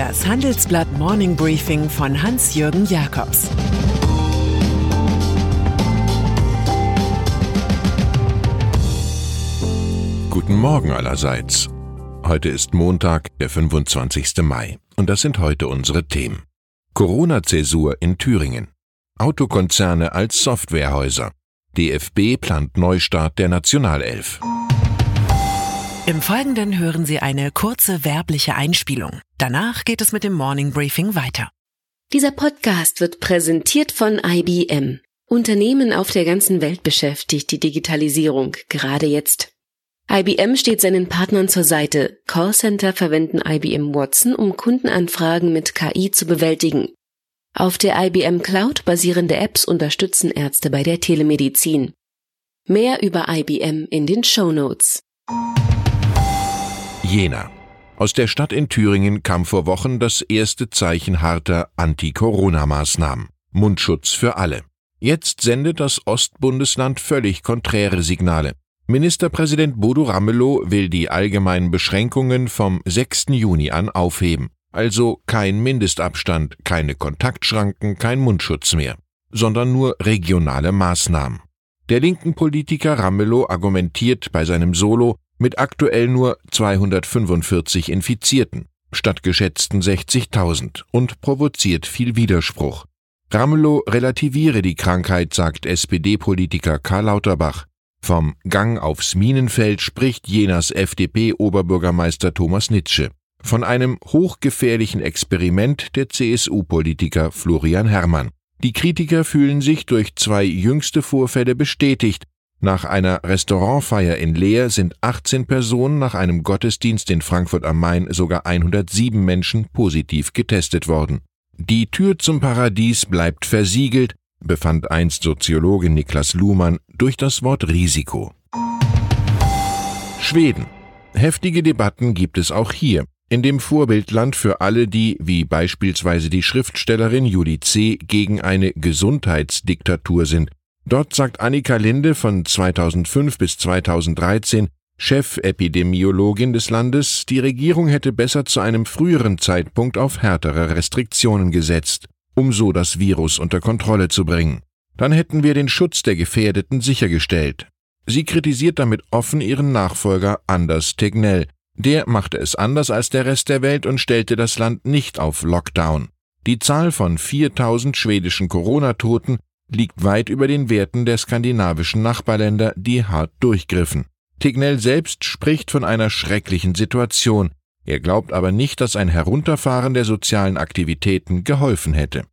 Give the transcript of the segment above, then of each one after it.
Das Handelsblatt Morning Briefing von Hans-Jürgen Jakobs Guten Morgen allerseits. Heute ist Montag, der 25. Mai. Und das sind heute unsere Themen. Corona-Zäsur in Thüringen. Autokonzerne als Softwarehäuser. DFB plant Neustart der Nationalelf. Im Folgenden hören Sie eine kurze werbliche Einspielung. Danach geht es mit dem Morning Briefing weiter. Dieser Podcast wird präsentiert von IBM. Unternehmen auf der ganzen Welt beschäftigt die Digitalisierung gerade jetzt. IBM steht seinen Partnern zur Seite. Callcenter verwenden IBM Watson, um Kundenanfragen mit KI zu bewältigen. Auf der IBM Cloud basierende Apps unterstützen Ärzte bei der Telemedizin. Mehr über IBM in den Show Notes. Jena. Aus der Stadt in Thüringen kam vor Wochen das erste Zeichen harter Anti-Corona-Maßnahmen. Mundschutz für alle. Jetzt sendet das Ostbundesland völlig konträre Signale. Ministerpräsident Bodo Ramelow will die allgemeinen Beschränkungen vom 6. Juni an aufheben. Also kein Mindestabstand, keine Kontaktschranken, kein Mundschutz mehr, sondern nur regionale Maßnahmen. Der linken Politiker Ramelow argumentiert bei seinem Solo, mit aktuell nur 245 Infizierten statt geschätzten 60.000 und provoziert viel Widerspruch. Ramelow relativiere die Krankheit, sagt SPD-Politiker Karl Lauterbach. Vom Gang aufs Minenfeld spricht Jenas FDP-Oberbürgermeister Thomas Nitsche. Von einem hochgefährlichen Experiment der CSU-Politiker Florian Herrmann. Die Kritiker fühlen sich durch zwei jüngste Vorfälle bestätigt, nach einer Restaurantfeier in Leer sind 18 Personen, nach einem Gottesdienst in Frankfurt am Main sogar 107 Menschen positiv getestet worden. Die Tür zum Paradies bleibt versiegelt, befand einst Soziologe Niklas Luhmann durch das Wort Risiko. Schweden. Heftige Debatten gibt es auch hier, in dem Vorbildland für alle, die, wie beispielsweise die Schriftstellerin Julie C., gegen eine Gesundheitsdiktatur sind Dort sagt Annika Linde von 2005 bis 2013, Chefepidemiologin des Landes, die Regierung hätte besser zu einem früheren Zeitpunkt auf härtere Restriktionen gesetzt, um so das Virus unter Kontrolle zu bringen. Dann hätten wir den Schutz der Gefährdeten sichergestellt. Sie kritisiert damit offen ihren Nachfolger Anders Tegnell. Der machte es anders als der Rest der Welt und stellte das Land nicht auf Lockdown. Die Zahl von 4000 schwedischen Corona-Toten liegt weit über den Werten der skandinavischen Nachbarländer, die hart durchgriffen. Tignell selbst spricht von einer schrecklichen Situation. Er glaubt aber nicht, dass ein Herunterfahren der sozialen Aktivitäten geholfen hätte.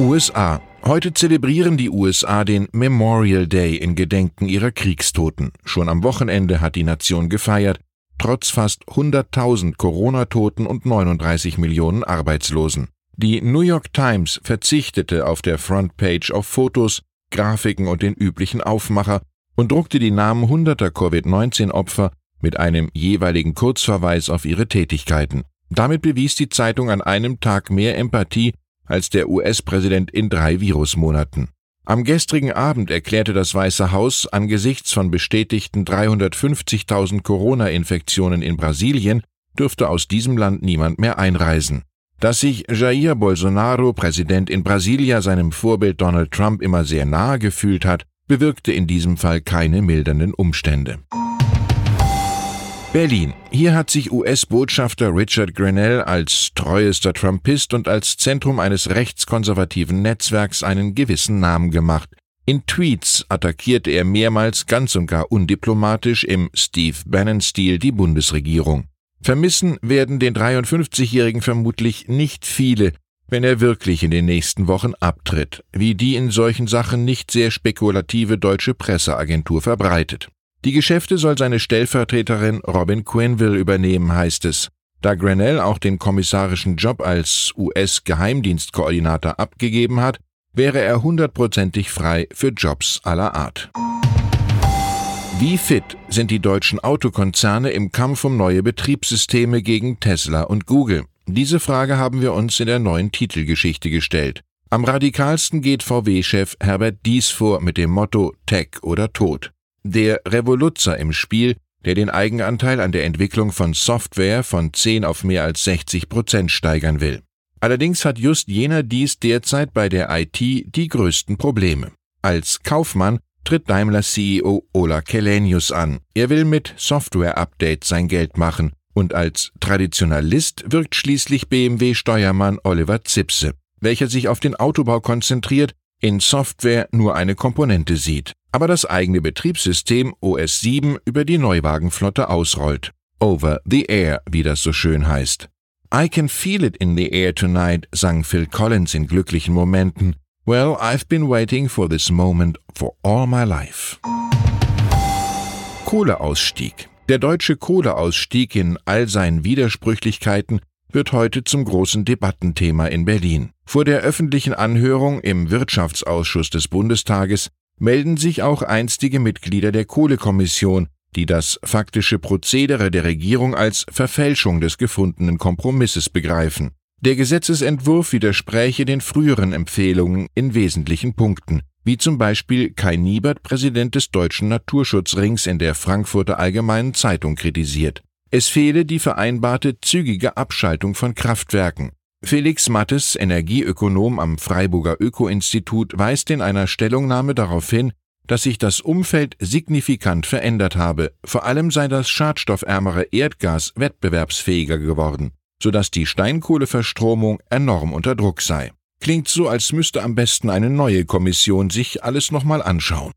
USA. Heute zelebrieren die USA den Memorial Day in Gedenken ihrer Kriegstoten. Schon am Wochenende hat die Nation gefeiert, trotz fast 100.000 Corona-Toten und 39 Millionen Arbeitslosen. Die New York Times verzichtete auf der Frontpage auf Fotos, Grafiken und den üblichen Aufmacher und druckte die Namen hunderter Covid-19-Opfer mit einem jeweiligen Kurzverweis auf ihre Tätigkeiten. Damit bewies die Zeitung an einem Tag mehr Empathie als der US-Präsident in drei Virusmonaten. Am gestrigen Abend erklärte das Weiße Haus angesichts von bestätigten 350.000 Corona-Infektionen in Brasilien dürfte aus diesem Land niemand mehr einreisen. Dass sich Jair Bolsonaro, Präsident in Brasilia, seinem Vorbild Donald Trump immer sehr nahe gefühlt hat, bewirkte in diesem Fall keine mildernden Umstände. Berlin. Hier hat sich US-Botschafter Richard Grenell als treuester Trumpist und als Zentrum eines rechtskonservativen Netzwerks einen gewissen Namen gemacht. In Tweets attackierte er mehrmals ganz und gar undiplomatisch im Steve Bannon-Stil die Bundesregierung. Vermissen werden den 53-Jährigen vermutlich nicht viele, wenn er wirklich in den nächsten Wochen abtritt, wie die in solchen Sachen nicht sehr spekulative deutsche Presseagentur verbreitet. Die Geschäfte soll seine Stellvertreterin Robin Quinville übernehmen, heißt es. Da Grenell auch den kommissarischen Job als US-Geheimdienstkoordinator abgegeben hat, wäre er hundertprozentig frei für Jobs aller Art. Wie fit sind die deutschen Autokonzerne im Kampf um neue Betriebssysteme gegen Tesla und Google? Diese Frage haben wir uns in der neuen Titelgeschichte gestellt. Am radikalsten geht VW-Chef Herbert Dies vor mit dem Motto Tech oder Tod. Der Revoluzzer im Spiel der den Eigenanteil an der Entwicklung von Software von 10 auf mehr als 60 Prozent steigern will. Allerdings hat just jener dies derzeit bei der IT die größten Probleme. Als Kaufmann tritt Daimler-CEO Ola Kelenius an. Er will mit Software-Updates sein Geld machen und als Traditionalist wirkt schließlich BMW-Steuermann Oliver Zipse, welcher sich auf den Autobau konzentriert, in Software nur eine Komponente sieht, aber das eigene Betriebssystem OS 7 über die Neuwagenflotte ausrollt. Over the Air, wie das so schön heißt. I can feel it in the air tonight, sang Phil Collins in glücklichen Momenten. Well, I've been waiting for this moment for all my life. Kohleausstieg. Der deutsche Kohleausstieg in all seinen Widersprüchlichkeiten wird heute zum großen Debattenthema in Berlin. Vor der öffentlichen Anhörung im Wirtschaftsausschuss des Bundestages melden sich auch einstige Mitglieder der Kohlekommission, die das faktische Prozedere der Regierung als Verfälschung des gefundenen Kompromisses begreifen. Der Gesetzesentwurf widerspräche den früheren Empfehlungen in wesentlichen Punkten, wie zum Beispiel Kai Niebert, Präsident des Deutschen Naturschutzrings, in der Frankfurter Allgemeinen Zeitung kritisiert. Es fehle die vereinbarte zügige Abschaltung von Kraftwerken. Felix Mattes, Energieökonom am Freiburger Öko-Institut, weist in einer Stellungnahme darauf hin, dass sich das Umfeld signifikant verändert habe, vor allem sei das schadstoffärmere Erdgas wettbewerbsfähiger geworden, sodass die Steinkohleverstromung enorm unter Druck sei. Klingt so, als müsste am besten eine neue Kommission sich alles nochmal anschauen.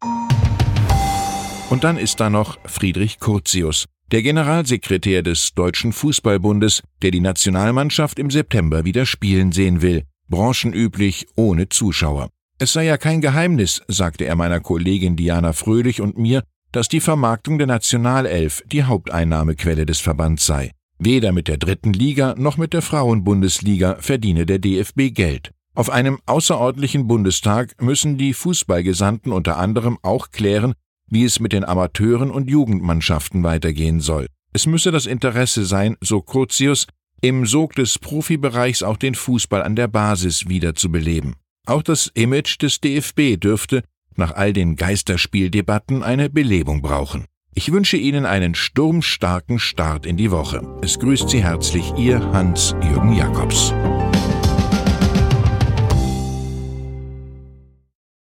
Und dann ist da noch Friedrich Curtius, der Generalsekretär des Deutschen Fußballbundes, der die Nationalmannschaft im September wieder spielen sehen will, branchenüblich ohne Zuschauer. Es sei ja kein Geheimnis, sagte er meiner Kollegin Diana Fröhlich und mir, dass die Vermarktung der Nationalelf die Haupteinnahmequelle des Verbands sei. Weder mit der dritten Liga noch mit der Frauenbundesliga verdiene der DFB Geld. Auf einem außerordentlichen Bundestag müssen die Fußballgesandten unter anderem auch klären, wie es mit den Amateuren und Jugendmannschaften weitergehen soll. Es müsse das Interesse sein, so Curtius, im Sog des Profibereichs auch den Fußball an der Basis wiederzubeleben. Auch das Image des DFB dürfte nach all den Geisterspieldebatten eine Belebung brauchen. Ich wünsche Ihnen einen sturmstarken Start in die Woche. Es grüßt Sie herzlich Ihr Hans-Jürgen Jakobs.